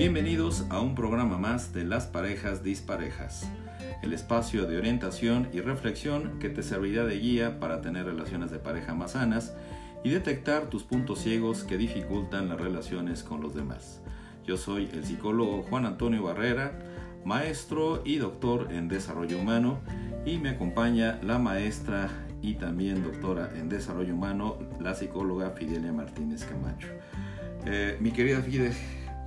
Bienvenidos a un programa más de Las Parejas Disparejas, el espacio de orientación y reflexión que te servirá de guía para tener relaciones de pareja más sanas y detectar tus puntos ciegos que dificultan las relaciones con los demás. Yo soy el psicólogo Juan Antonio Barrera, maestro y doctor en desarrollo humano y me acompaña la maestra y también doctora en desarrollo humano, la psicóloga Fidelia Martínez Camacho. Eh, mi querida Fide,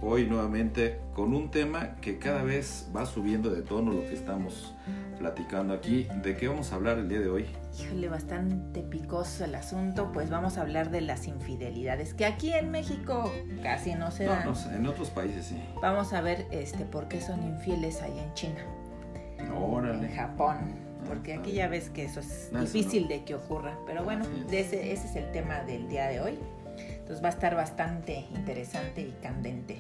hoy nuevamente con un tema que cada vez va subiendo de tono lo que estamos platicando aquí. ¿De qué vamos a hablar el día de hoy? Híjole, bastante picoso el asunto, pues vamos a hablar de las infidelidades, que aquí en México casi no se dan. No, en otros países sí. Vamos a ver este por qué son infieles allá en China. Órale. En Japón. Porque aquí ya ves que eso es difícil de que ocurra. Pero bueno, ese, ese es el tema del día de hoy. Entonces va a estar bastante interesante y candente.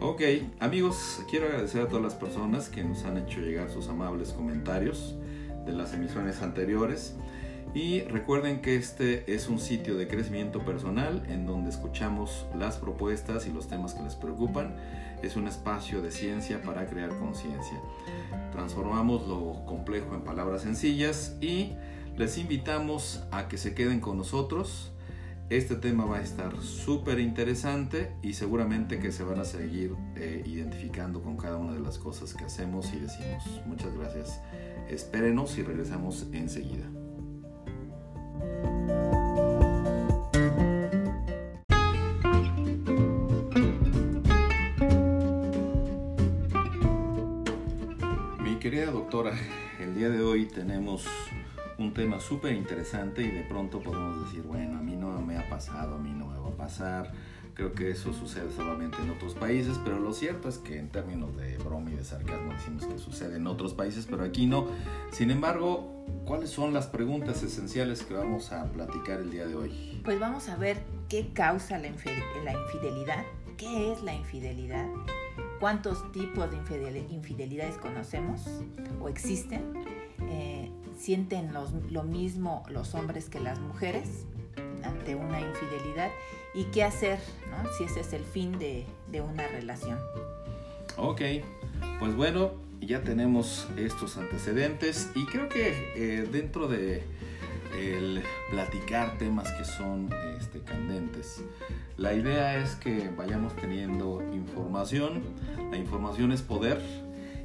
Ok, amigos, quiero agradecer a todas las personas que nos han hecho llegar sus amables comentarios de las emisiones anteriores. Y recuerden que este es un sitio de crecimiento personal en donde escuchamos las propuestas y los temas que les preocupan. Es un espacio de ciencia para crear conciencia. Transformamos lo complejo en palabras sencillas y les invitamos a que se queden con nosotros este tema va a estar súper interesante y seguramente que se van a seguir eh, identificando con cada una de las cosas que hacemos y decimos. Muchas gracias. Espérenos y regresamos enseguida. Mi querida doctora, el día de hoy tenemos un tema súper interesante y de pronto podemos decir, bueno, a mí no me ha pasado, a mí no me va a pasar. Creo que eso sucede solamente en otros países, pero lo cierto es que en términos de broma y de sarcasmo decimos que sucede en otros países, pero aquí no. Sin embargo, ¿cuáles son las preguntas esenciales que vamos a platicar el día de hoy? Pues vamos a ver qué causa la, infidelidad, qué es la infidelidad, cuántos tipos de infidelidades conocemos o existen. Eh, sienten lo mismo los hombres que las mujeres ante una infidelidad y qué hacer, si ese es el fin de, una relación. Ok, pues bueno, ya tenemos estos antecedentes y creo que eh, dentro de el platicar temas que son este, candentes, la idea es que vayamos teniendo información, la información es poder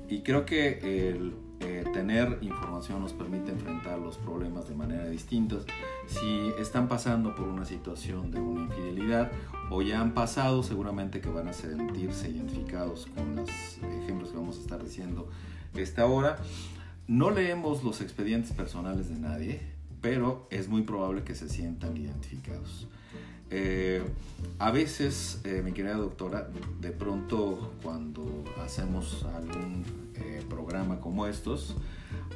y creo que el eh, tener información nos permite enfrentar los problemas de manera distinta. Si están pasando por una situación de una infidelidad o ya han pasado, seguramente que van a sentirse identificados con los ejemplos que vamos a estar diciendo esta hora. No leemos los expedientes personales de nadie, pero es muy probable que se sientan identificados. Eh, a veces, eh, mi querida doctora, de pronto cuando hacemos algún eh, programa como estos,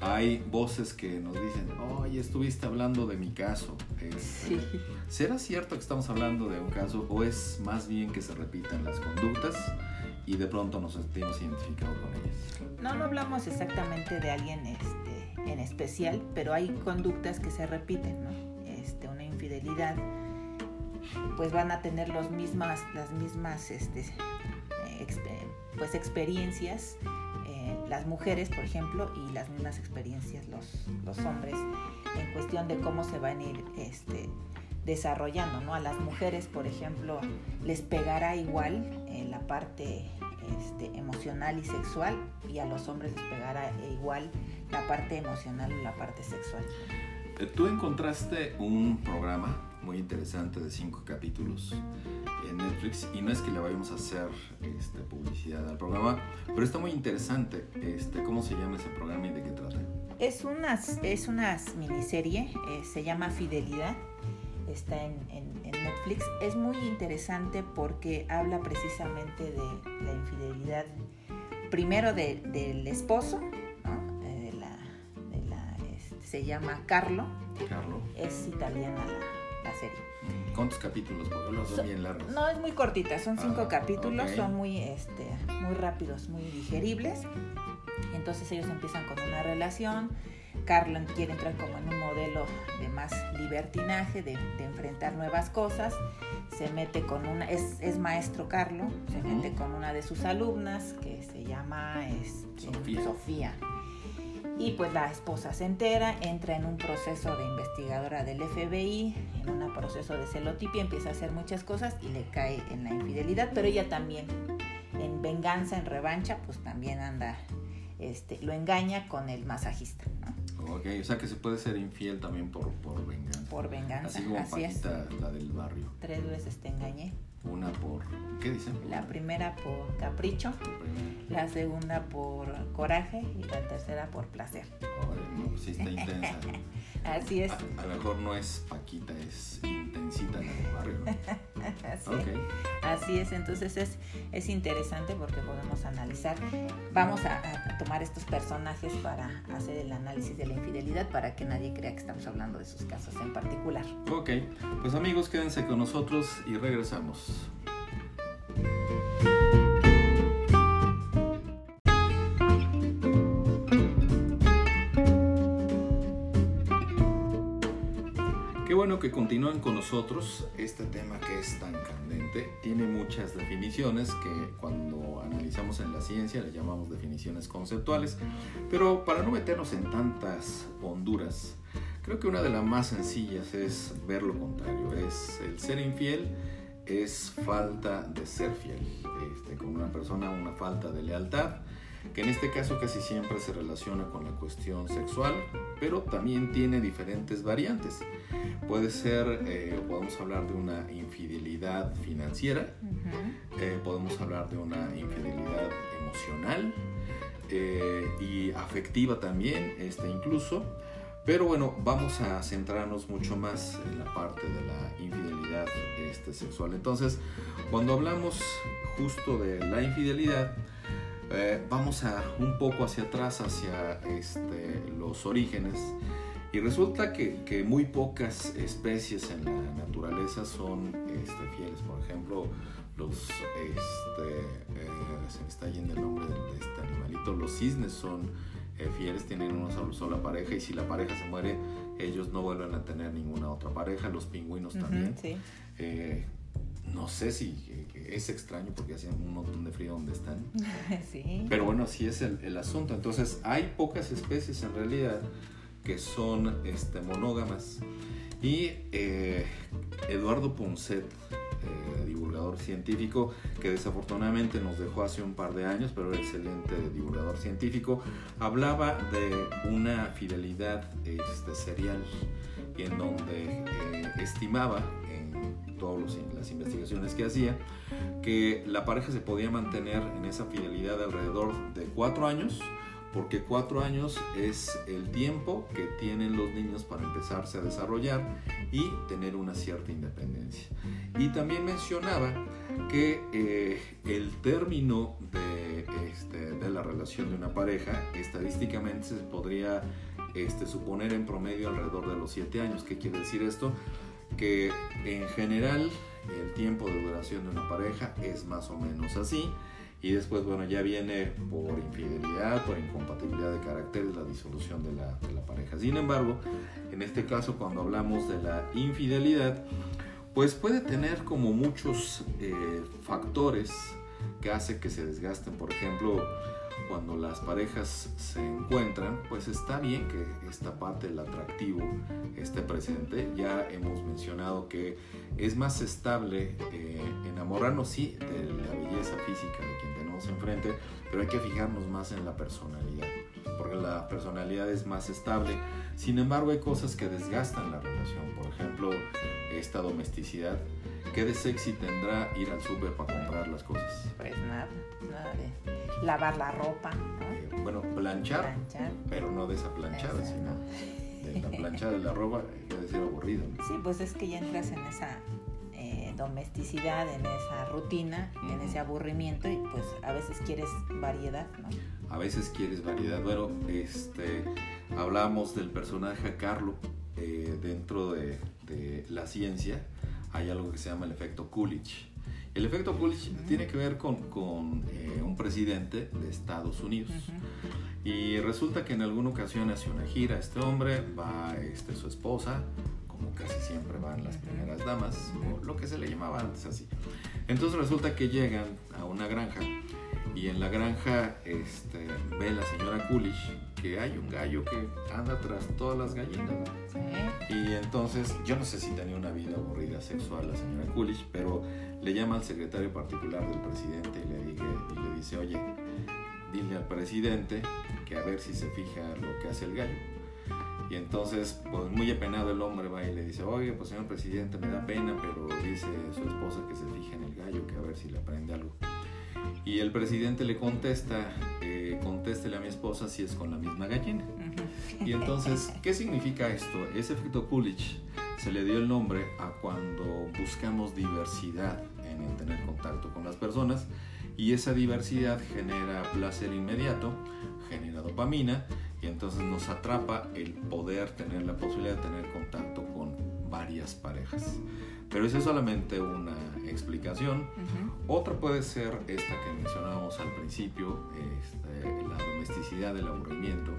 hay voces que nos dicen, oye, estuviste hablando de mi caso. Este, ¿Será cierto que estamos hablando de un caso o es más bien que se repitan las conductas y de pronto nos sentimos identificados con ellas? No, no hablamos exactamente de alguien este, en especial, pero hay conductas que se repiten, ¿no? Este, una infidelidad, pues van a tener los mismas, las mismas este, pues experiencias las mujeres, por ejemplo, y las mismas experiencias los, los hombres en cuestión de cómo se van a ir este, desarrollando, ¿no? A las mujeres, por ejemplo, les pegará igual en la parte este, emocional y sexual y a los hombres les pegará igual la parte emocional y la parte sexual. Eh, tú encontraste un programa muy interesante de cinco capítulos en Netflix y no es que le vayamos a hacer este, publicidad al programa, pero está muy interesante. Este, ¿Cómo se llama ese programa y de qué trata? Es una, es una miniserie, eh, se llama Fidelidad, está en, Netflix. Es muy interesante porque habla precisamente de la infidelidad, primero del esposo, eh, de la, este, se llama Carlo. Carlo. Es italiana la serie. ¿Cuántos capítulos? Porque los son bien largos. No, es muy cortita, son cinco ah, capítulos, son muy, este, muy rápidos, muy digeribles. Entonces ellos empiezan con una relación, Carlo quiere entrar como en un modelo de más libertinaje, de, enfrentar nuevas cosas. Se mete con una, es, es maestro Carlo, se mete con una de sus alumnas que se llama este, Sofía. Y pues la esposa se entera, entra en un proceso de investigadora del FBI, en un proceso de celotipia, empieza a hacer muchas cosas y le cae en la infidelidad, pero ella también, en venganza, en revancha, pues también anda este, lo engaña con el masajista. Ok, o sea que se puede ser infiel también por, por venganza. Por venganza. Así como Paquita, la del barrio. Tres veces te engañé. Una por, ¿qué dicen? La primera por capricho, la segunda por coraje y la tercera por placer. no, sí está intensa. Así es. A, lo mejor no es Paquita, es intensita en el barrio. Así, es, entonces es, es interesante porque podemos analizar. Vamos a, a, tomar estos personajes para hacer el análisis de la infidelidad para que nadie crea que estamos hablando de sus casos en particular. Ok, pues amigos, quédense con nosotros y regresamos. Bueno que continúen con nosotros. Este tema que es tan candente tiene muchas definiciones que cuando analizamos en la ciencia le llamamos definiciones conceptuales. Pero para no meternos en tantas honduras, creo que una de las más sencillas es ver lo contrario. Es el ser infiel es falta de ser fiel. Este, con una persona una falta de lealtad que en este caso casi siempre se relaciona con la cuestión sexual, pero también tiene diferentes variantes. Puede ser, eh, podemos hablar de una infidelidad financiera, eh, podemos hablar de una infidelidad emocional eh, y afectiva también, este, incluso. Pero bueno, vamos a centrarnos mucho más en la parte de la infidelidad este, sexual. Entonces, cuando hablamos justo de la infidelidad, eh, vamos a un poco hacia atrás, hacia este, los orígenes, y resulta que, muy pocas especies en la naturaleza son este, fieles. Por ejemplo, los, este, eh, se me está yendo el nombre de, este animalito, los cisnes son eh, fieles, tienen una sola, pareja y si la pareja se muere, ellos no vuelven a tener ninguna otra pareja, los pingüinos también no sé si es extraño porque hacen un montón de frío donde están. Sí. Pero bueno, así es el, asunto. Entonces, hay pocas especies en realidad que son este, monógamas. Y eh, Eduardo Ponset, eh, divulgador científico, que desafortunadamente nos dejó hace un par de años, pero excelente divulgador científico, hablaba de una fidelidad este, serial en donde eh, estimaba todas las investigaciones que hacía, que la pareja se podía mantener en esa fidelidad alrededor de cuatro años, porque cuatro años es el tiempo que tienen los niños para empezarse a desarrollar y tener una cierta independencia. Y también mencionaba que eh, el término de, este, de, la relación de una pareja estadísticamente se podría este, suponer en promedio alrededor de los siete años. ¿Qué quiere decir esto? Que en general el tiempo de duración de una pareja es más o menos así. Y después, bueno, ya viene por infidelidad, por incompatibilidad de caracteres, la disolución de la, de la pareja. Sin embargo, en este caso, cuando hablamos de la infidelidad, pues puede tener como muchos eh, factores que hace que se desgasten. Por ejemplo, cuando las parejas se encuentran, pues está bien que esta parte del atractivo esté presente. Ya hemos mencionado que es más estable eh, enamorarnos, sí, de la belleza física de quien tenemos enfrente, pero hay que fijarnos más en la personalidad, porque la personalidad es más estable. Sin embargo, hay cosas que desgastan la relación, por ejemplo, esta domesticidad. ¿Qué de sexy tendrá ir al súper para comprar las cosas? Pues nada, nada de lavar la ropa, eh, bueno, planchar, pero no de esa planchada, sino de la planchada de la ropa, debe ser aburrido. Sí, pues es que ya entras en esa eh, domesticidad, en esa rutina, en ese aburrimiento y pues a veces quieres variedad, ¿no? A veces quieres variedad. Bueno, este, hablamos del personaje Carlo eh, dentro de, de la ciencia. Hay algo que se llama el efecto Coolidge el efecto Coolidge tiene que ver con, con eh, un presidente de Estados Unidos. Y resulta que en alguna ocasión hace una gira este hombre, va este, su esposa, como casi siempre van las primeras damas, o lo que se le llamaba antes así. Entonces resulta que llegan a una granja y en la granja este, ve la señora Coolidge que hay un gallo que anda tras todas las gallinas. Y entonces, yo no sé si tenía una vida aburrida sexual la señora Coolidge, pero le llama al secretario particular del presidente y le, y le dice, oye, dile al presidente que a ver si se fija lo que hace el gallo. Y entonces, pues muy apenado el hombre va y le dice, oye, pues señor presidente, me da pena, pero dice su esposa que se fije en el gallo, que a ver si le aprende algo. Y el presidente le contesta, eh, contéstele a mi esposa si es con la misma gallina. Y entonces, ¿qué significa esto? Ese efecto Coolidge se le dio el nombre a cuando buscamos diversidad en tener contacto con las personas y esa diversidad genera placer inmediato, genera dopamina y entonces nos atrapa el poder tener la posibilidad de tener contacto con varias parejas. Pero esa es solamente una explicación. Otra puede ser esta que mencionábamos al principio, este, la domesticidad del aburrimiento.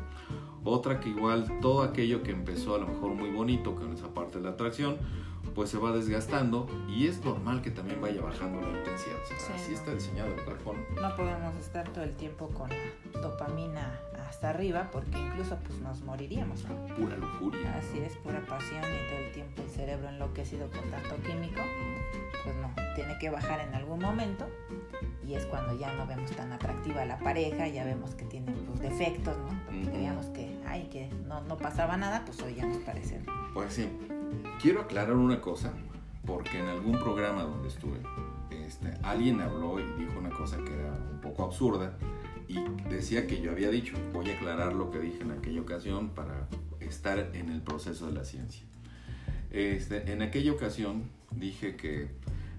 Otra que igual todo aquello que empezó a lo mejor muy bonito con esa parte de la atracción, pues se va desgastando y es normal que también vaya bajando la intensidad. así está diseñado el cuerpo. No podemos estar todo el tiempo con la dopamina hasta arriba porque incluso pues nos moriríamos. Pura lujuria. Así es, pura pasión y todo el tiempo el cerebro enloquecido con tanto químico. Pues no, tiene que bajar en algún momento y es cuando ya no vemos tan atractiva la pareja, ya vemos que tiene pues, defectos, ¿no? Porque creíamos que, ay, que no, no pasaba nada, pues hoy ya nos parece. Pues sí. Quiero aclarar una cosa, porque en algún programa donde estuve, este, alguien habló y dijo una cosa que era un poco absurda y decía que yo había dicho, voy a aclarar lo que dije en aquella ocasión para estar en el proceso de la ciencia. Este, en aquella ocasión dije que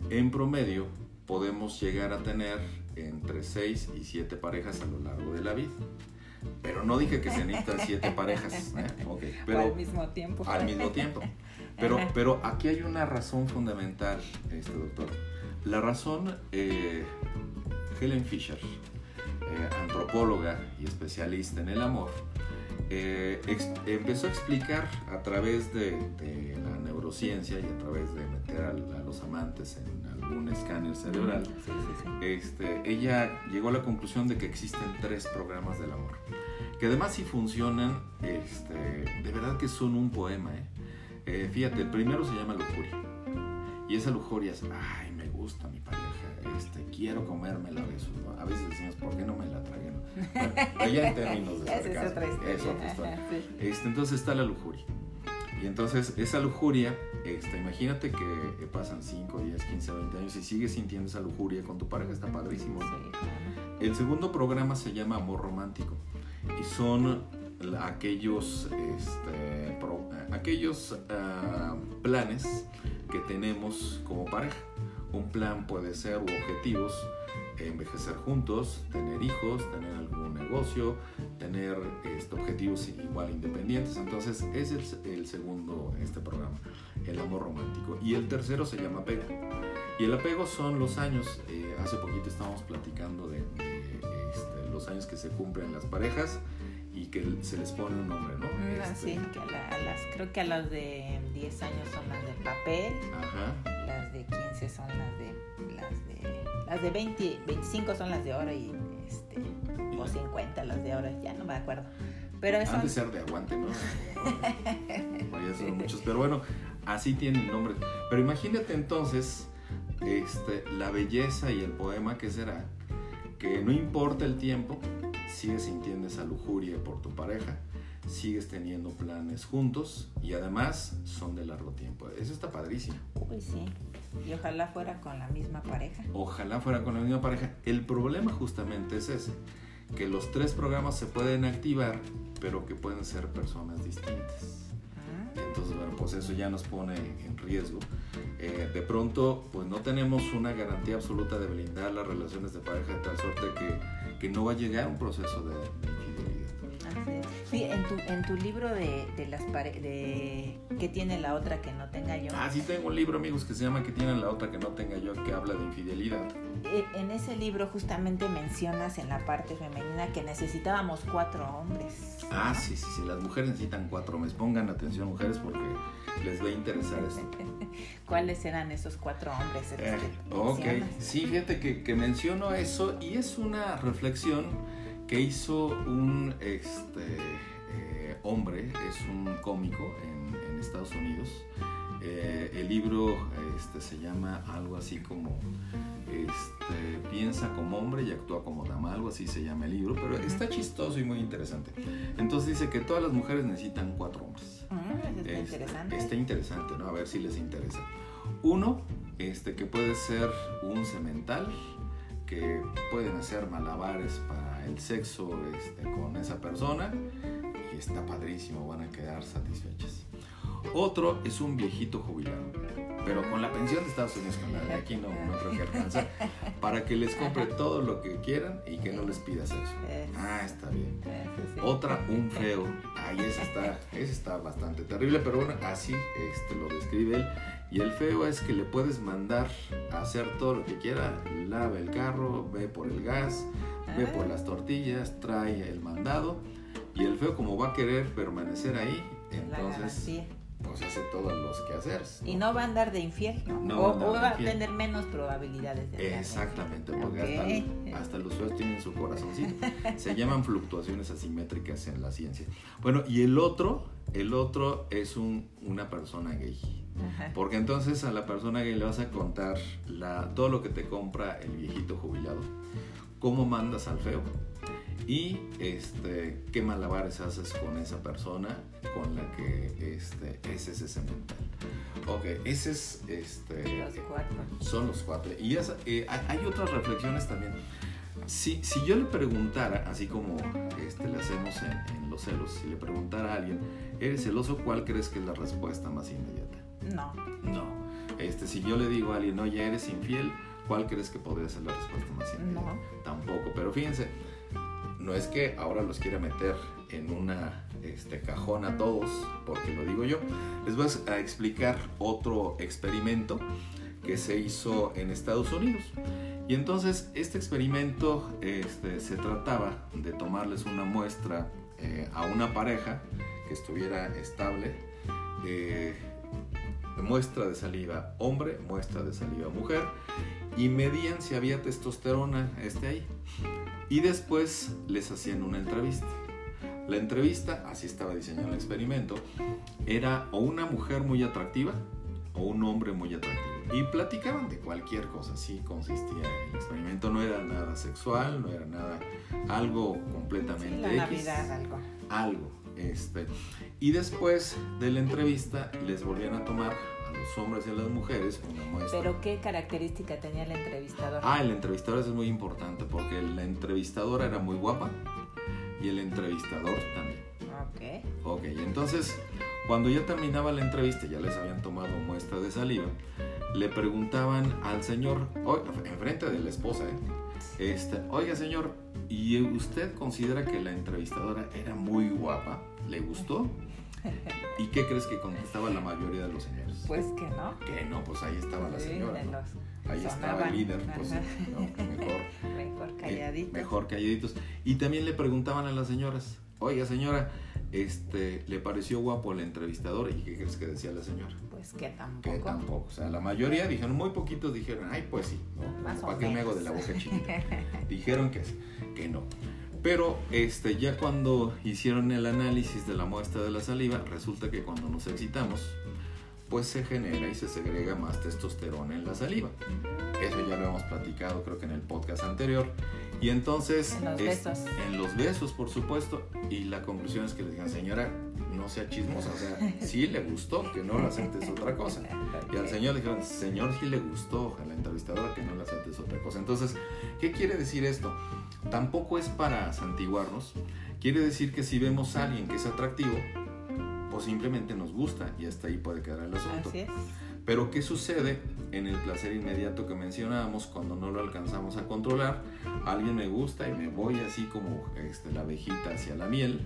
en promedio podemos llegar a tener entre 6 y 7 parejas a lo largo de la vida. Pero no dije que se necesitan 7 parejas. ¿eh? pero, al mismo tiempo. Al mismo tiempo. Pero, pero aquí hay una razón fundamental, este doctor. La razón, eh, Helen Fisher, eh, antropóloga y especialista en el amor, eh, empezó a explicar a través de, la neurociencia y a través de meter a, los amantes en algún escáner cerebral, Este, ella llegó a la conclusión de que existen tres programas del amor, que además si funcionan, este, de verdad que son un poema, ¿eh? Eh, fíjate, el primero se llama lujuria. Y esa lujuria es, ay, me gusta mi pareja, este, quiero comérmela de. A veces decimos, ¿por qué no me la tragué? allá en términos de es otra historia. Es otra historia. Este, entonces está la lujuria. Y entonces esa lujuria, este, imagínate que pasan 5, 10, 15, 20 años y sigues sintiendo esa lujuria con tu pareja, está padrísimo. El segundo programa se llama Amor Romántico y son aquellos, este, aquellos ah, planes que tenemos como pareja. Un plan puede ser objetivos, envejecer juntos, tener hijos, tener algún negocio, tener este, objetivos igual independientes. Entonces, ese es el, segundo este programa, el amor romántico. Y el tercero se llama apego. Y el apego son los años, eh, hace poquito estábamos platicando de, este, los años que se cumplen las parejas y que se les pone un nombre, ¿no? Mm, este, sí, que a, las, creo que a las de 10 años son las de papel, Ajá. Las de 15 son las de, las de, las de 20, 25 son las de oro y, este, o 50 las de oro, ya no me acuerdo. Pero eso... Han de ser de aguante, ¿no? Vaya, son muchos, pero bueno, así tienen nombre. Pero imagínate entonces este, la belleza y el poema que será, que no importa el tiempo, sigues sintiendo esa lujuria por tu pareja, sigues teniendo planes juntos y además son de largo tiempo. Eso está padrísimo. Uy, sí. Y ojalá fuera con la misma pareja. Ojalá fuera con la misma pareja. El problema justamente es ese, que los tres programas se pueden activar, pero que pueden ser personas distintas. Ah. Entonces, bueno, pues eso ya nos pone en riesgo. Eh, de pronto, pues no tenemos una garantía absoluta de blindar las relaciones de pareja de tal suerte que que no va a llegar un proceso de. Sí, en tu, en tu libro de, de las de ¿Qué tiene la otra que no tenga yo? Ah, sí tengo un libro, amigos, que se llama ¿Qué tiene la otra que no tenga yo? que habla de infidelidad. e, en ese libro justamente mencionas en la parte femenina que necesitábamos cuatro hombres. Ah, sí, sí, sí, las mujeres necesitan cuatro hombres. Pongan atención, mujeres, porque les va a interesar esto. ¿Cuáles eran esos cuatro hombres? Eh, ok, sí, fíjate que, que, menciono eso y es una reflexión que hizo un este, eh, hombre, es un cómico en, en Estados Unidos eh, el libro este, se llama algo así como este, Piensa como hombre y actúa como dama, algo así se llama el libro, pero está chistoso y muy interesante. Entonces dice que todas las mujeres necesitan cuatro hombres. está este, interesante. Está interesante, ¿no? A ver si les interesa. Uno, este, que puede ser un cemental, que pueden hacer malabares para el sexo este, con esa persona y está padrísimo, van a quedar satisfechas. Otro es un viejito jubilado, pero con la pensión de Estados Unidos, con la de aquí no, creo que alcanza, para que les compre todo lo que quieran y que no les pida sexo. Ah, está bien. Otra, un feo. Ay, ese está, ese está bastante terrible, pero bueno, así este, lo describe él. Y el feo es que le puedes mandar a hacer todo lo que quiera, lava el carro, ve por el gas, ve por las tortillas, trae el mandado. Y el feo como va a querer permanecer ahí, entonces pues hace todos los quehaceres. Y no va a andar de infiel, ¿no? o, va a tener menos probabilidades de Exactamente, porque hasta, los feos tienen su corazoncito. Se llaman fluctuaciones asimétricas en la ciencia. Bueno, y el otro, el otro es un, una persona gay. Porque entonces a la persona gay le vas a contar la, todo lo que te compra el viejito jubilado, cómo mandas al feo, y este, qué malabares haces con esa persona con la que este, es ese mental. Ok, ese es... Este, los cuatro. Son los cuatro. Y eh, hay otras reflexiones también. Si, si, yo le preguntara, así como este, le hacemos en, los celos, si le preguntara a alguien, ¿eres celoso? ¿Cuál crees que es la respuesta más inmediata? No. No. Este, si yo le digo a alguien, oye, ¿eres infiel? ¿Cuál crees que podría ser la respuesta más inmediata? No. Tampoco. Pero fíjense, no es que ahora los quiera meter en una este, cajón a todos, porque lo digo yo. Les voy a explicar otro experimento que se hizo en Estados Unidos. Y entonces este experimento este, se trataba de tomarles una muestra eh, a una pareja que estuviera estable, eh, muestra de saliva hombre, muestra de saliva mujer, y medían si había testosterona este ahí. Y después les hacían una entrevista. La entrevista, así estaba diseñado el experimento, era o una mujer muy atractiva o un hombre muy atractivo. Y platicaban de cualquier cosa, así consistía el experimento. No era nada sexual, no era nada, algo completamente... la Navidad, algo. Algo. Este. Y después de la entrevista les volvían a tomar los hombres y a las mujeres una muestra. ¿Pero qué característica tenía el entrevistador? Ah, el entrevistador es muy importante porque la entrevistadora era muy guapa y el entrevistador también. Ok. Ok, entonces cuando ya terminaba la entrevista, ya les habían tomado muestra de saliva, le preguntaban al señor, enfrente de la esposa, ¿eh? Este, oiga señor, ¿y usted considera que la entrevistadora era muy guapa? ¿Le gustó? ¿Y qué crees que contestaba la mayoría de los señores? Pues que no. Que no, pues ahí estaba la señora. Ahí estaba el líder, pues mejor. mejor calladitos. mejor calladitos. Y también le preguntaban a las señoras, oiga señora, este, ¿le pareció guapo el entrevistador? ¿Y qué crees que decía la señora? Pues que tampoco. Que tampoco. O sea, la mayoría dijeron, muy poquitos dijeron, ay, pues sí, ¿no? ¿Para qué me hago de la boca chiquita? dijeron que, que no. Pero este, ya cuando hicieron el análisis de la muestra de la saliva, resulta que cuando nos excitamos, pues se genera y se segrega más testosterona en la saliva. Eso ya lo hemos platicado creo que en el podcast anterior. Y entonces... En los besos. En los besos, por supuesto. Y la conclusión es que le digan, señora, no sea chismosa. O sea, sí le gustó, que no lo aceptes otra cosa. Y al señor le dijeron, señor, sí le gustó a la entrevistadora que no lo aceptes otra cosa. Entonces, ¿qué quiere decir esto? Tampoco es para santiguarnos. Quiere decir que si vemos a alguien que es atractivo, pues simplemente nos gusta y hasta ahí puede quedar el asunto. Así es. Pero ¿qué sucede en el placer inmediato que mencionábamos cuando no lo alcanzamos a controlar? Alguien me gusta y me voy así como este, la abejita hacia la miel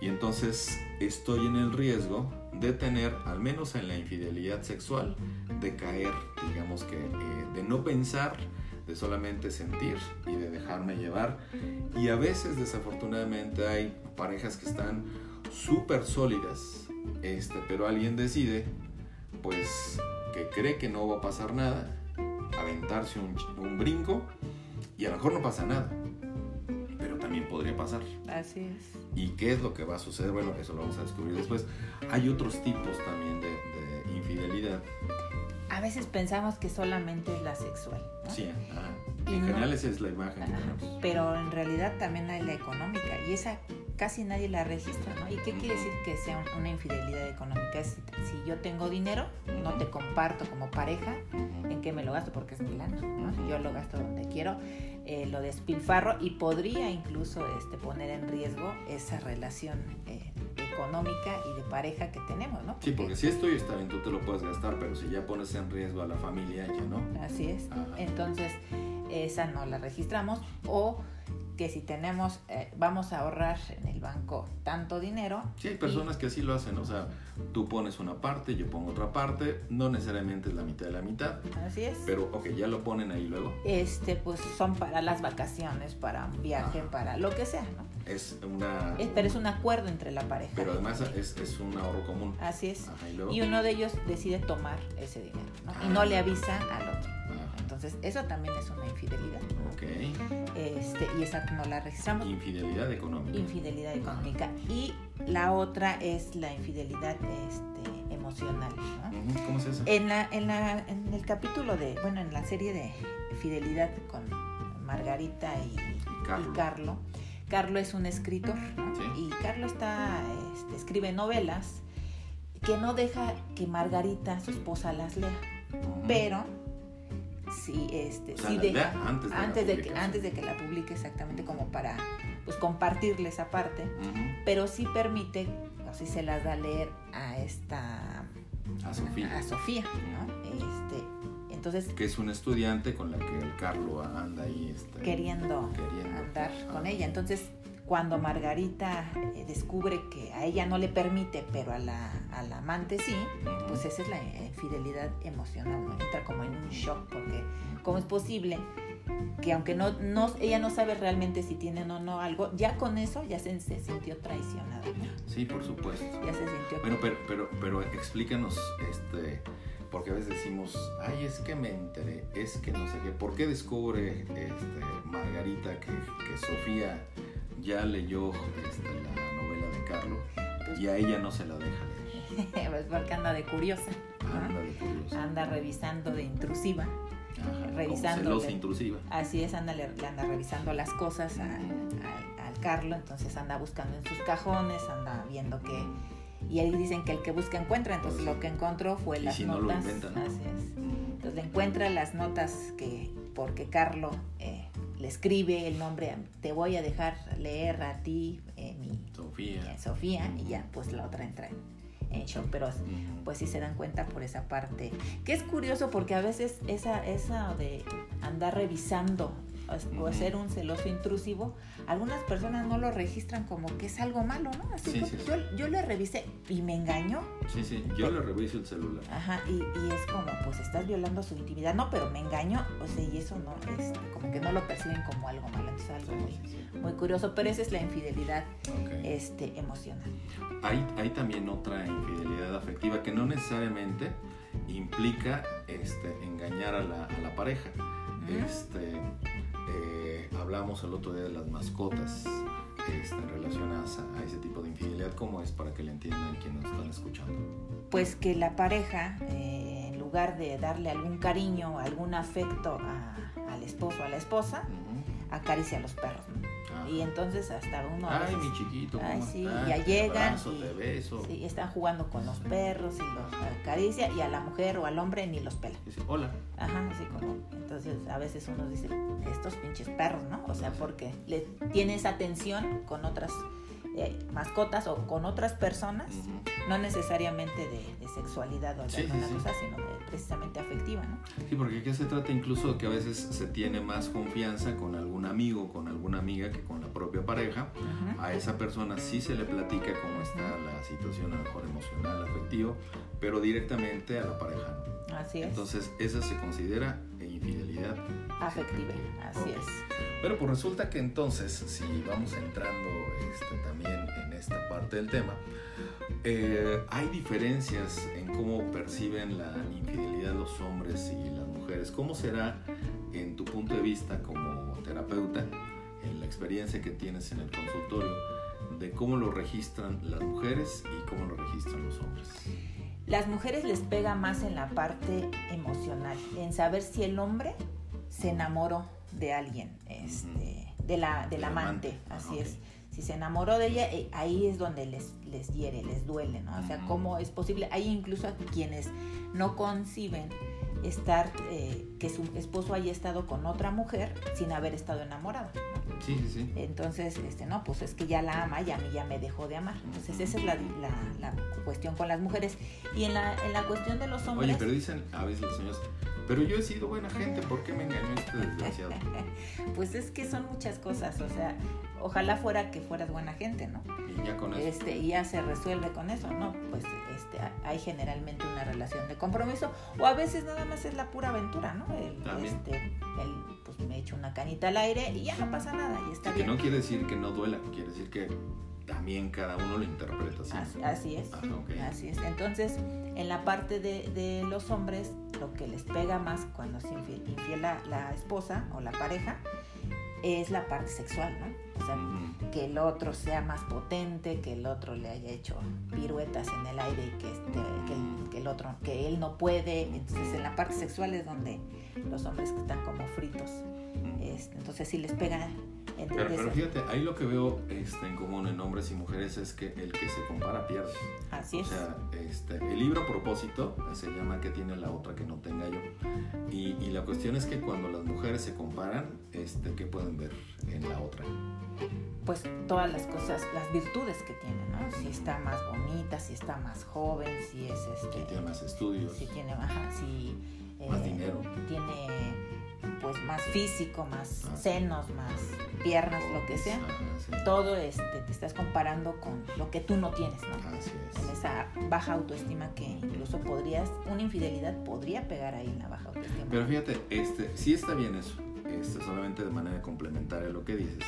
y entonces estoy en el riesgo de tener, al menos en la infidelidad sexual, de caer, digamos que, eh, de no pensar de solamente sentir y de dejarme llevar. Y a veces desafortunadamente hay parejas que están súper sólidas, este, pero alguien decide, pues, que cree que no va a pasar nada, aventarse un, un brinco y a lo mejor no pasa nada, también podría pasar. Así es. ¿Y qué es lo que va a suceder? Bueno, eso lo vamos a descubrir después. Hay otros tipos también de, de infidelidad. A veces pensamos que solamente es la sexual. ¿no? Sí, ajá. En no- general esa es la imagen que Ajá, tenemos. Pero en realidad también hay la económica y esa casi nadie la registra, ¿no? ¿Y qué quiere decir que sea un- una infidelidad económica? Es si yo tengo dinero, no te comparto como pareja en qué me lo gasto porque es mi lana, ¿no? Yo lo gasto donde quiero, eh, lo despilfarro y podría incluso este, poner en riesgo esa relación eh, económica y de pareja que tenemos, ¿no? Sí, porque si es tuyo está bien, tú te lo puedes gastar, pero si ya pones en riesgo a la familia, ya no. Así es. Ajá. Entonces, esa no la registramos. O que si tenemos, eh, vamos a ahorrar en el banco tanto dinero. Sí, hay personas que así lo hacen, o sea, tú pones una parte, yo pongo otra parte, no necesariamente es la mitad de la mitad, Así es. pero ok, ya lo ponen ahí luego. este, pues son para las vacaciones, para un viaje, Ajá. para lo que sea, ¿no? Es una... Es- pero es un acuerdo entre la pareja. Pero además es, es un ahorro común. Así es. Ajá, y luego... Y uno de ellos decide tomar ese dinero, ¿no? Y Ah. no le avisa al otro. Ajá, Entonces, eso también es una infidelidad. ok. Este, y esa no la registramos. Infidelidad económica. infidelidad económica y la otra es la infidelidad este, emocional ¿Cómo es eso? en la en la en el capítulo de bueno en la serie de fidelidad con Margarita y, y Carlo. Carlo Carlo es un escritor ¿no? Sí. y Carlo está este, escribe novelas que no deja que Margarita su esposa las lea pero sí este O sea, sí deja antes de la antes de que antes de que la publique exactamente como para pues compartirle esa parte pero sí permite o sí se las da a leer a esta A Sofía. a Sofía ¿no? este entonces Que es un estudiante con la que el Carlo anda ahí. Este, queriendo queriendo. andar con Ah. ella entonces cuando Margarita eh, descubre que a ella no le permite pero a la, a la amante sí pues esa es la infidelidad emocional ¿no? entra como en un shock porque cómo es posible que aunque no, no ella no sabe realmente si tienen o no algo ya con eso ya se, se sintió traicionada ¿no? Sí, por supuesto. ya se sintió Bueno, pero, pero, pero explícanos, este, porque a veces decimos, ay, es que me enteré, es que no sé qué. ¿Por qué descubre este, Margarita que, que Sofía ya leyó este, la novela de Carlos y a ella no se la deja leer? pues porque anda de curiosa. Anda de curiosa. anda revisando de intrusiva Ajá, como revisándole. celosa intrusiva. Así es, anda, le, anda revisando las cosas al Carlo, entonces anda buscando en sus cajones, anda viendo que... Y ahí dicen que el que busca encuentra, entonces Pues, lo que encontró fue y las si no lo notas. inventan. Así es. Entonces le encuentra las notas que, porque Carlo eh, le escribe el nombre, te voy a dejar leer a ti, eh, mi Sofía. eh, Sofía, y ya pues la otra entra en, en shock, pero Ujú. pues sí se dan cuenta por esa parte. Que es curioso porque a veces esa, esa de andar revisando o Ujú. ser un celoso intrusivo, algunas personas no lo registran como que es algo malo, ¿no? Así Sí, como, sí, sí. Yo, yo le revisé y me engañó, Sí, sí, yo le reviso el celular. ajá, y, y es como, pues estás violando su intimidad, no, pero me engañó, o sea, y eso no es, como que no lo perciben como algo malo, entonces algo muy, muy curioso, pero esa es la infidelidad este, emocional. Hay, hay también otra infidelidad afectiva que no necesariamente implica este, engañar a la, a la pareja. Este, eh, hablamos el otro día de las mascotas este, en relación a, a ese tipo de infidelidad. ¿Cómo es para que le entiendan quienes nos están escuchando? pues que la pareja, eh, en lugar de darle algún cariño, algún afecto a- al esposo o a la esposa, Ujú. acaricia a los perros. ¿no? Y entonces hasta uno... Ay, veces- mi chiquito, Ay, ¿cómo sí, estás? ya llegan abrazo, y- te beso. Sí, están jugando con los perros y los acaricia y a la mujer o al hombre ni los pela. Dice, hola. Ajá, así como. Entonces a veces uno dice, estos pinches perros, ¿no? O sea, porque le tiene esa atención con otras eh, mascotas o con otras personas, Ujú. no necesariamente de, de sexualidad o de Sí, sí, alguna sí. cosa, sino de, precisamente afectiva, ¿no? Sí, porque aquí se trata incluso de que a veces se tiene más confianza con algún amigo, con alguna amiga que con la propia pareja. Ujú. A esa persona sí se le platica cómo está la situación, a lo mejor emocional, afectivo, pero directamente a la pareja. Así es. Entonces, esa se considera infidelidad afectiva, así es. Pero pues resulta que entonces, si vamos entrando este, también en esta parte del tema, eh, hay diferencias en cómo perciben la infidelidad los hombres y las mujeres. ¿Cómo será en tu punto de vista como terapeuta, en la experiencia que tienes en el consultorio, de cómo lo registran las mujeres y cómo lo registran los hombres? Las mujeres les pega más en la parte emocional, en saber si el hombre se enamoró de alguien, este, de la, del amante, así es. Si se enamoró de ella, eh, ahí es donde les, les hiere, les duele, ¿no? O sea, ¿cómo es posible? Hay incluso quienes no conciben estar, eh, que su esposo haya estado con otra mujer sin haber estado enamorado. Sí, sí, sí. Entonces, este, no, pues es que ya la ama y a mí ya me dejó de amar. Entonces, esa es la, la, cuestión con las mujeres. Y en la, en la cuestión de los hombres... Oye, pero dicen a veces los señores, pero yo he sido buena gente, ¿por qué me engañó este desgraciado? pues es que son muchas cosas, o sea, ojalá fuera que fueras buena gente, ¿no? Y ya con eso. Este, y ya se resuelve con eso, ¿no? Pues este, hay generalmente una relación de compromiso, o a veces nada más es la pura aventura, ¿no? El, este, el, pues me echo una canita al aire y ya no pasa nada, y está bien. Que no quiere decir que no duela, quiere decir que también cada uno lo interpreta así. Así, es. Así es. Entonces, en la parte de, de, los hombres, lo que les pega más cuando es infiel, la, esposa o la pareja es la parte sexual, ¿no? O sea, que el otro sea más potente, que el otro le haya hecho piruetas en el aire y que, este, que, el, otro, que él no puede. Entonces, en la parte sexual es donde los hombres están como fritos. Entonces, si les pega pero, fíjate, ahí lo que veo este, en común en hombres y mujeres es que el que se compara pierde. Así es. O sea, este, el libro propósito se llama que tiene la otra que no tenga yo. Y, y, la cuestión es que cuando las mujeres se comparan, este, ¿qué pueden ver en la otra? Pues todas las cosas, las virtudes que tiene, ¿no? Si está más bonita, si está más joven, si es este. Si tiene más estudios. Si tiene, ajá, si. Más eh, dinero. Tiene pues más físico, más ah. senos, más piernas, lo que sea, todo este, te estás comparando con lo que tú no tienes, ¿no? En esa baja autoestima que incluso podrías, una infidelidad podría pegar ahí en la baja autoestima. Pero fíjate, este, sí está bien eso, este, solamente de manera complementaria a lo que dices.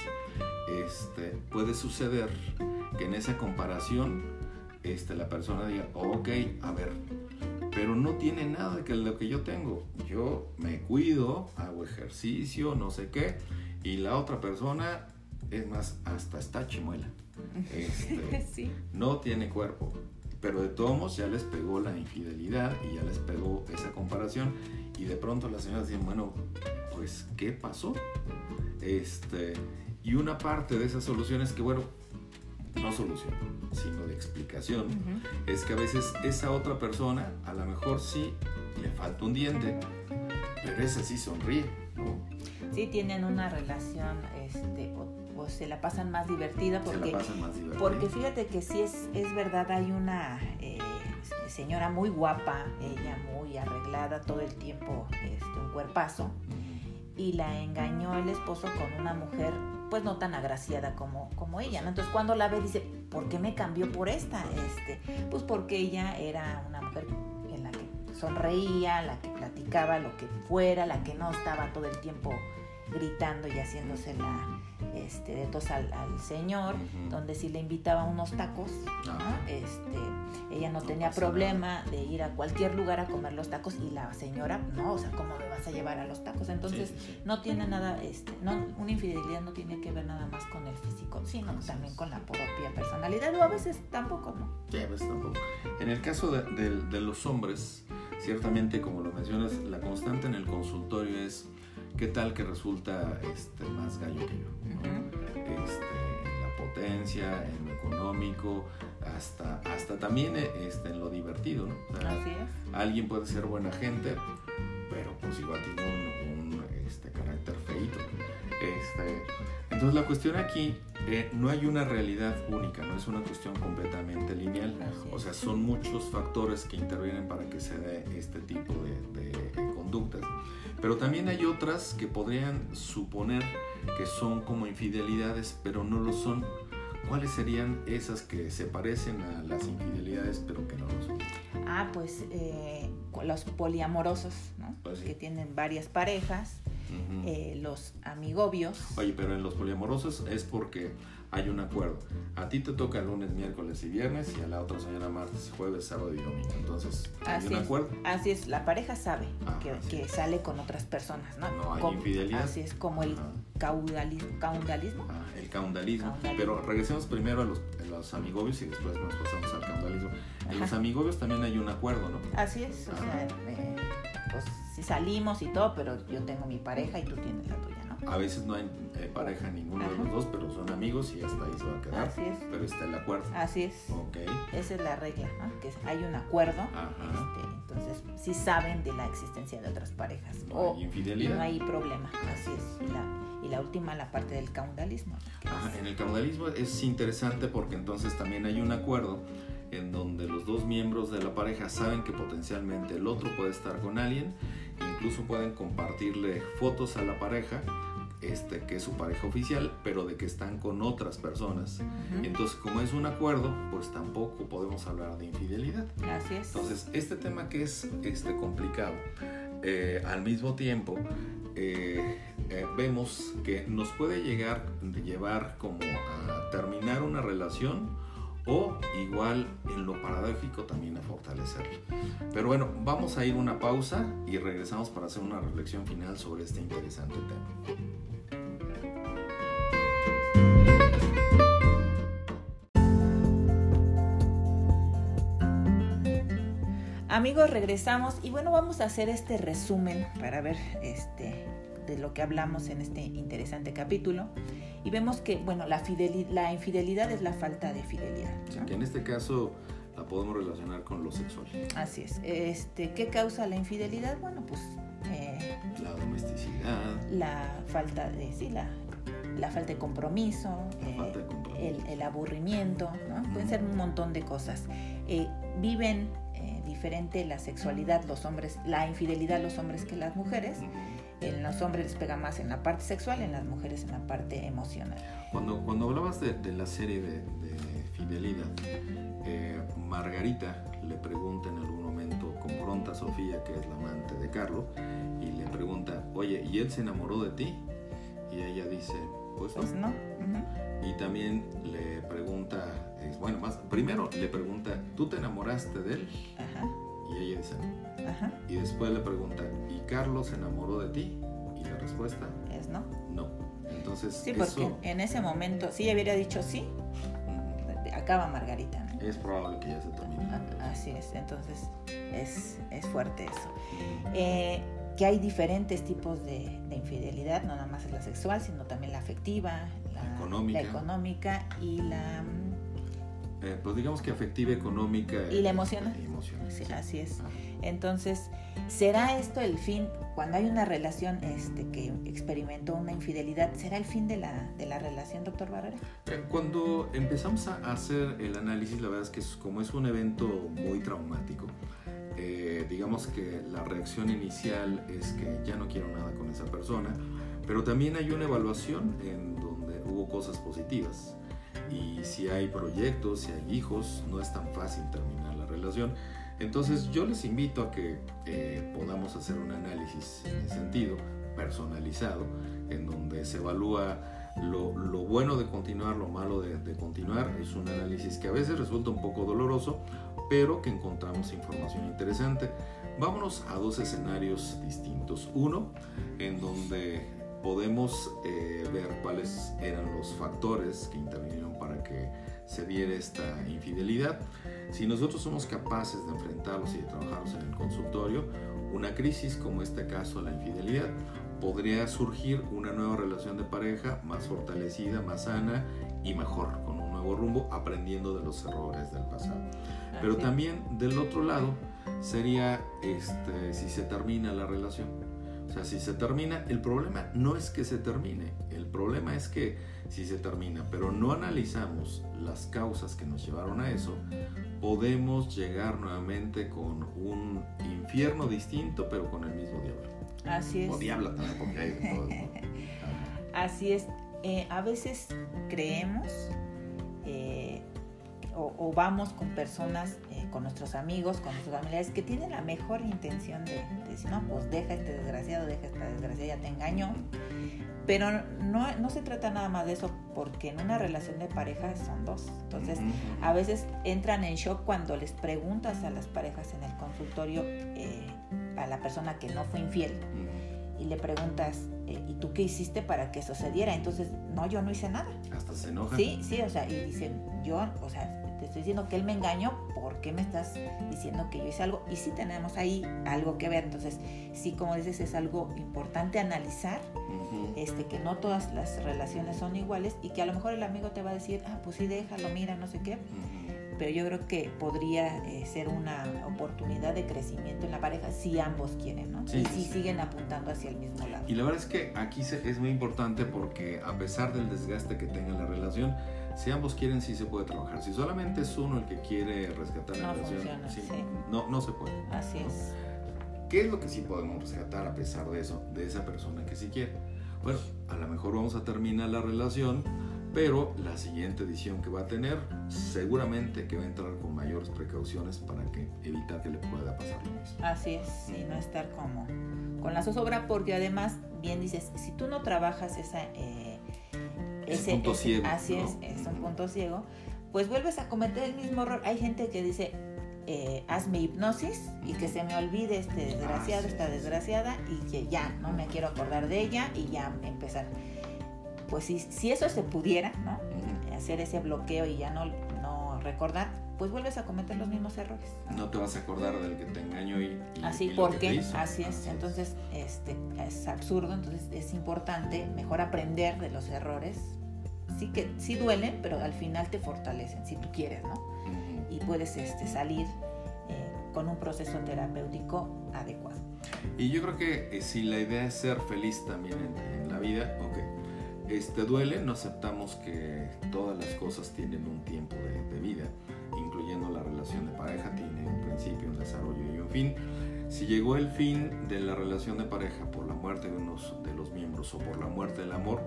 Este, puede suceder que en esa comparación este, la persona diga, ok, a ver, pero no tiene nada que lo que yo tengo. Yo me cuido, hago ejercicio, no sé qué, y la otra persona, es más, hasta está chimuela. Este, no tiene cuerpo. Pero de todos modos ya les pegó la infidelidad y ya les pegó esa comparación. Y de pronto las señoras dicen, bueno, pues, ¿qué pasó? Este, y una parte de esas soluciones que, bueno, no solución, sino de explicación, es que a veces esa otra persona a lo mejor sí le falta un diente, pero esa sí sonríe, ¿no? Sí, tienen una relación, este, o, se la pasan más divertida porque, porque fíjate que sí es, es verdad, hay una eh, señora muy guapa, ella muy arreglada todo el tiempo, este, un cuerpazo, y la engañó el esposo con una mujer pues no tan agraciada como, como ella, ¿no? Entonces cuando la ve dice, ¿por qué me cambió por esta? Este, pues porque ella era una mujer en la que sonreía, la que platicaba lo que fuera, la que no estaba todo el tiempo gritando y haciéndose la este, de tos al, señor, donde si le invitaba unos tacos, este, ella no, tenía problema de ir a cualquier lugar a comer los tacos y la señora, no, o sea, ¿cómo me vas a llevar a los tacos? Entonces, no tiene nada, este, no, una infidelidad no tiene que ver nada más con el físico, sino también con la propia personalidad, o a veces tampoco, ¿no? Sí, a veces tampoco. En el caso de, de los hombres, ciertamente, como lo mencionas, la constante en el consultorio es ¿qué tal que resulta este, más gallo que yo? este, en la potencia, en lo económico, hasta, hasta también este, en lo divertido. ¿no? Así es. Alguien puede ser buena gente, pero pues igual tiene un, este, carácter feito. Este, entonces la cuestión aquí, eh, no hay una realidad única, no es una cuestión completamente lineal. O sea, son muchos factores que intervienen para que se dé este tipo de, de conductas. Pero también hay otras que podrían suponer que son como infidelidades, pero no lo son. ¿Cuáles serían esas que se parecen a las infidelidades, pero que no lo son? Ah, pues eh, los poliamorosos, ¿no? Pues que tienen varias parejas eh, los amigobios. Oye, pero en los poliamorosos es porque hay un acuerdo. A ti te toca lunes, miércoles y viernes y a la otra señora martes, jueves, sábado y domingo. Entonces, ¿hay un acuerdo? así es, la pareja sabe que, sale con otras personas, ¿no? No hay infidelidad. Así es, como el caudalismo. caudalismo. Ah, el caudalismo. Pero regresemos primero a los, los, amigobios y después nos pasamos al caudalismo. En los amigobios también hay un acuerdo, ¿no? Así es, o sea, eh, pues si salimos y todo, pero yo tengo mi pareja y tú tienes la tuya, ¿no? A veces no hay eh, pareja ninguno de los dos, pero son amigos y hasta ahí se va a quedar. Así es. Pero está el acuerdo. Así es. Ok. Esa es la regla, ¿no? Que hay un acuerdo. Este, entonces, sí saben de la existencia de otras parejas. No o, hay infidelidad. No hay problema. Así es. Y la, y la última, la parte del caudalismo. Ajá, en el caudalismo es interesante porque entonces también hay un acuerdo en donde los dos miembros de la pareja saben que potencialmente el otro puede estar con alguien, incluso pueden compartirle fotos a la pareja, este, que es su pareja oficial, pero de que están con otras personas. Entonces, como es un acuerdo, pues tampoco podemos hablar de infidelidad. Así es. Entonces, este tema que es este, complicado, eh, al mismo tiempo, eh, eh, vemos que nos puede llegar, llevar como a terminar una relación o igual en lo paradójico también a fortalecerlo. Pero bueno, vamos a ir una pausa y regresamos para hacer una reflexión final sobre este interesante tema. Amigos, regresamos y bueno, vamos a hacer este resumen para ver este de lo que hablamos en este interesante capítulo y vemos que, bueno, la, la infidelidad es la falta de fidelidad. que en este caso la podemos relacionar con lo sexual. Así es. Este, ¿Qué causa la infidelidad? Bueno, pues... Eh, la domesticidad. La falta de, sí, la, la falta de compromiso, eh, El, aburrimiento, ¿no? Pueden ser un montón de cosas. Eh, viven diferente la sexualidad, los hombres, la infidelidad los hombres que las mujeres en los hombres les pega más en la parte sexual, en las mujeres en la parte emocional. Cuando, cuando hablabas de, la serie de, Fidelidad, eh, Margarita le pregunta en algún momento, confronta a Sofía, que es la amante de Carlos, y le pregunta, oye, ¿y él se enamoró de ti? Y ella dice, pues no. Pues no. Y también le pregunta, bueno, más, primero le pregunta, ¿tú te enamoraste de él? Ajá. Y ella dice no. Ajá. Y después le pregunta, ¿y Carlos se enamoró de ti? Y la respuesta es no. No. Entonces, sí, porque en ese momento, si ella hubiera dicho sí, acaba Margarita. Es probable que ya se termine. Ah, así es, entonces es, es fuerte eso. Eh, que hay diferentes tipos de, de, infidelidad, no nada más es la sexual, sino también la afectiva, la, económica. la económica y la eh, pues digamos que afectiva, económica y la emocional. Sí, así es. Entonces, ¿será esto el fin? Cuando hay una relación este, que experimentó una infidelidad, ¿será el fin de la, de la relación, doctor Barrera? Eh, cuando empezamos a hacer el análisis, la verdad es que como es un evento muy traumático, eh, digamos que la reacción inicial es que ya no quiero nada con esa persona, pero también hay una evaluación en donde hubo cosas positivas y si hay proyectos, si hay hijos, no es tan fácil terminar la relación. Entonces yo les invito a que eh, podamos hacer un análisis en ese sentido, personalizado, en donde se evalúa lo, lo bueno de continuar, lo malo de, de, continuar. Es un análisis que a veces resulta un poco doloroso, pero que encontramos información interesante. Vámonos a dos escenarios distintos. Uno, en donde podemos eh, ver cuáles eran los factores que intervinieron para que se diera esta infidelidad. Si nosotros somos capaces de enfrentarlos y de trabajarlos en el consultorio, una crisis como este caso, la infidelidad, podría surgir una nueva relación de pareja más fortalecida, más sana y mejor, con un nuevo rumbo, aprendiendo de los errores del pasado. Pero también del otro lado sería este, si se termina la relación o sea, si se termina, el problema no es que se termine, el problema es que si se termina, pero no analizamos las causas que nos llevaron a eso, podemos llegar nuevamente con un infierno distinto, pero con el mismo diablo. Así es. O diabla también, porque hay de todo. Así es. Eh, a veces creemos eh, o, vamos con personas eh, con nuestros amigos, con nuestros familiares, que tienen la mejor intención de, decir, no, pues deja este desgraciado, deja esta desgraciada, ya te engaño. Pero no, no se trata nada más de eso, porque en una relación de pareja son dos. Entonces, a veces entran en shock cuando les preguntas a las parejas en el consultorio, eh, a la persona que no fue infiel, y le preguntas, eh, ¿y tú qué hiciste para que sucediera? Entonces, no, yo no hice nada. Hasta se enoja. Sí, sí, o sea, y dicen, yo, o sea, estoy diciendo que él me engañó, ¿por qué me estás diciendo que yo hice algo? Y sí tenemos ahí algo que ver. Entonces, sí, como dices, es algo importante analizar, este, que no todas las relaciones son iguales y que a lo mejor el amigo te va a decir, ah, pues sí, déjalo, mira, no sé qué. Pero yo creo que podría eh, ser una oportunidad de crecimiento en la pareja si ambos quieren, ¿no? y si siguen apuntando hacia el mismo lado. Y la verdad es que aquí es muy importante porque a pesar del desgaste que tenga la relación, si ambos quieren, sí se puede trabajar. Si solamente es uno el que quiere rescatar la relación, no, no se puede. Así es. ¿Qué es lo que sí podemos rescatar a pesar de eso, de esa persona que sí quiere? Bueno, a lo mejor vamos a terminar la relación, pero la siguiente edición que va a tener, seguramente que va a entrar con mayores precauciones para que evitar que le pueda pasar lo mismo. Así es, y no estar como con la zozobra, porque además, bien dices, si tú no trabajas esa... Eh, ese, punto ciego. Así es, es un punto ciego. Pues vuelves a cometer el mismo error. Hay gente que dice, eh, hazme hipnosis y que se me olvide este desgraciado, esta desgraciada y que ya no me quiero acordar de ella y ya empezar. Pues si, si eso se pudiera, ¿no? Hacer ese bloqueo y ya no, no recordar, pues vuelves a cometer los mismos errores. No te vas a acordar del que te engañó y... así, porque así es. Entonces, este, es absurdo, entonces es importante mejor aprender de los errores sí que sí duelen, pero al final te fortalecen si tú quieres, ¿no? Y puedes este, salir eh, con un proceso terapéutico adecuado. Y yo creo que eh, si la idea es ser feliz también en, la vida, ok, este duele, no aceptamos que todas las cosas tienen un tiempo de, de vida, relación de pareja, tiene un principio, un desarrollo y un fin. Si llegó el fin de la relación de pareja por la muerte de uno de los miembros o por la muerte del amor,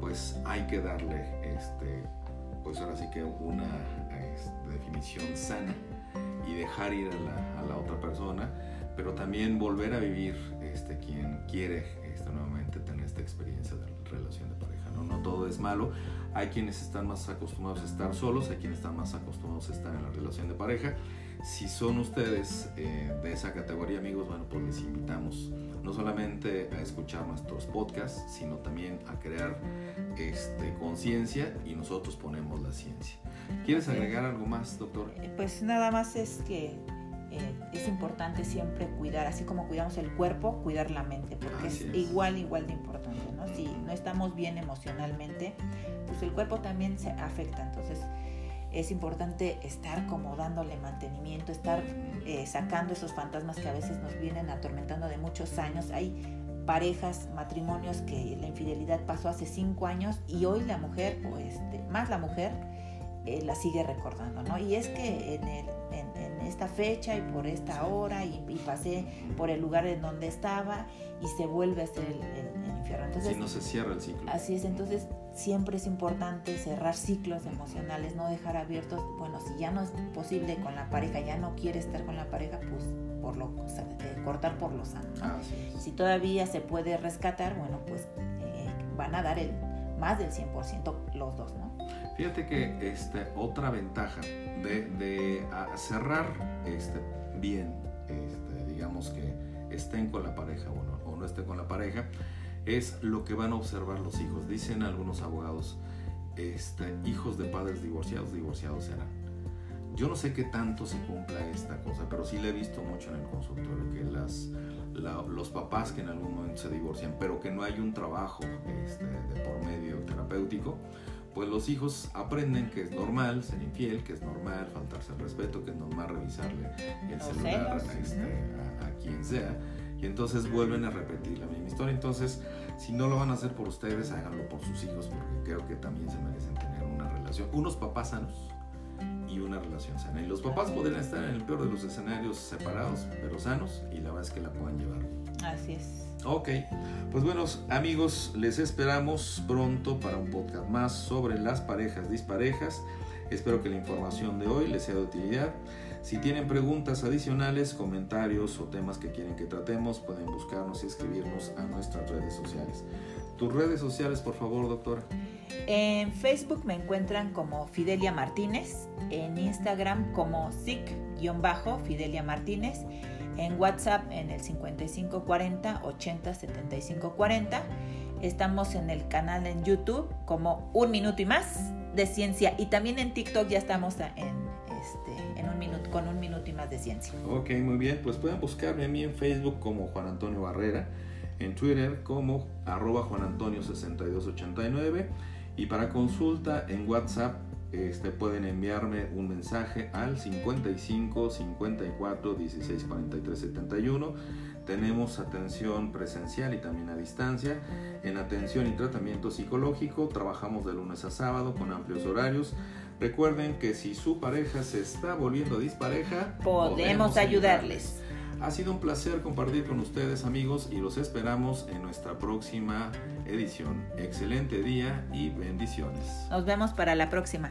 pues hay que darle, este, pues ahora sí que una este, definición sana y dejar ir a la, otra persona, pero también volver a vivir este, quien quiere experiencia de relación de pareja. ¿no? no todo es malo, hay quienes están más acostumbrados a estar solos, hay quienes están más acostumbrados a estar en la relación de pareja. Si son ustedes eh, de esa categoría, amigos, bueno, pues les invitamos no solamente a escuchar nuestros podcasts, sino también a crear este, conciencia y nosotros ponemos la ciencia. ¿Quieres agregar algo más, doctor? Eh, pues nada más es que eh, es importante siempre cuidar, así como cuidamos el cuerpo, cuidar la mente, porque es, igual, igual de importante, ¿no? Si no estamos bien emocionalmente, pues el cuerpo también se afecta, entonces es importante estar como dándole mantenimiento, estar eh, sacando esos fantasmas que a veces nos vienen atormentando de muchos años. Hay parejas, matrimonios que la infidelidad pasó hace cinco años y hoy la mujer, o este, más la mujer, eh, la sigue recordando, ¿no? Y es que en, el, en, esta fecha y por esta hora y, pasé por el lugar en donde estaba y se vuelve a hacer el, el infierno. Entonces, no se cierra el ciclo. Así es, entonces siempre es importante cerrar ciclos emocionales, no dejar abiertos, bueno, si ya no es posible con la pareja, ya no quiere estar con la pareja, pues por lo eh, cortar por lo sano. si todavía se puede rescatar, bueno, pues eh, van a dar el más del 100% los dos, ¿no? Fíjate que este, otra ventaja de, cerrar este, bien, este, digamos que estén con la pareja o no, o no estén con la pareja, es lo que van a observar los hijos. Dicen algunos abogados, este, hijos de padres divorciados, divorciados serán. Yo no sé qué tanto se cumpla esta cosa, pero sí le he visto mucho en el consultorio que las, los papás que en algún momento se divorcian, pero que no hay un trabajo este, de por medio terapéutico, pues los hijos aprenden que es normal ser infiel, que es normal faltarse al respeto, que es normal revisarle el celular este, a, a quien sea y entonces vuelven a repetir la misma historia. Entonces, si no lo van a hacer por ustedes, háganlo por sus hijos, porque creo que también se merecen tener una relación, unos papás sanos y una relación sana. Y los papás podrían estar en el peor de los escenarios separados, pero sanos, y la verdad es que la puedan llevar. Así es. Ok, pues buenos amigos, les esperamos pronto para un podcast más sobre las parejas disparejas. Espero que la información de hoy les sea de utilidad. Si tienen preguntas adicionales, comentarios o temas que quieren que tratemos, pueden buscarnos y escribirnos a nuestras redes sociales. Tus redes sociales, por favor, doctora. En Facebook me encuentran como Fidelia Martínez, en Instagram como SIC-Fidelia Martínez, en WhatsApp en el 5540 80 75 40. Estamos en el canal en YouTube como Un Minuto y Más de Ciencia y también en TikTok ya estamos en con un minuto y más de ciencia. Ok, muy bien. Pues pueden buscarme a mí en Facebook como Juan Antonio Barrera, en Twitter como arroba Juan Antonio 6289 y para consulta en WhatsApp este, pueden enviarme un mensaje al 55 54 16 43 71. Tenemos atención presencial y también a distancia. En atención y tratamiento psicológico trabajamos de lunes a sábado con amplios horarios. Recuerden que si su pareja se está volviendo dispareja, podemos, ayudarles. Ha sido un placer compartir con ustedes amigos y los esperamos en nuestra próxima edición. Excelente día y bendiciones. Nos vemos para la próxima.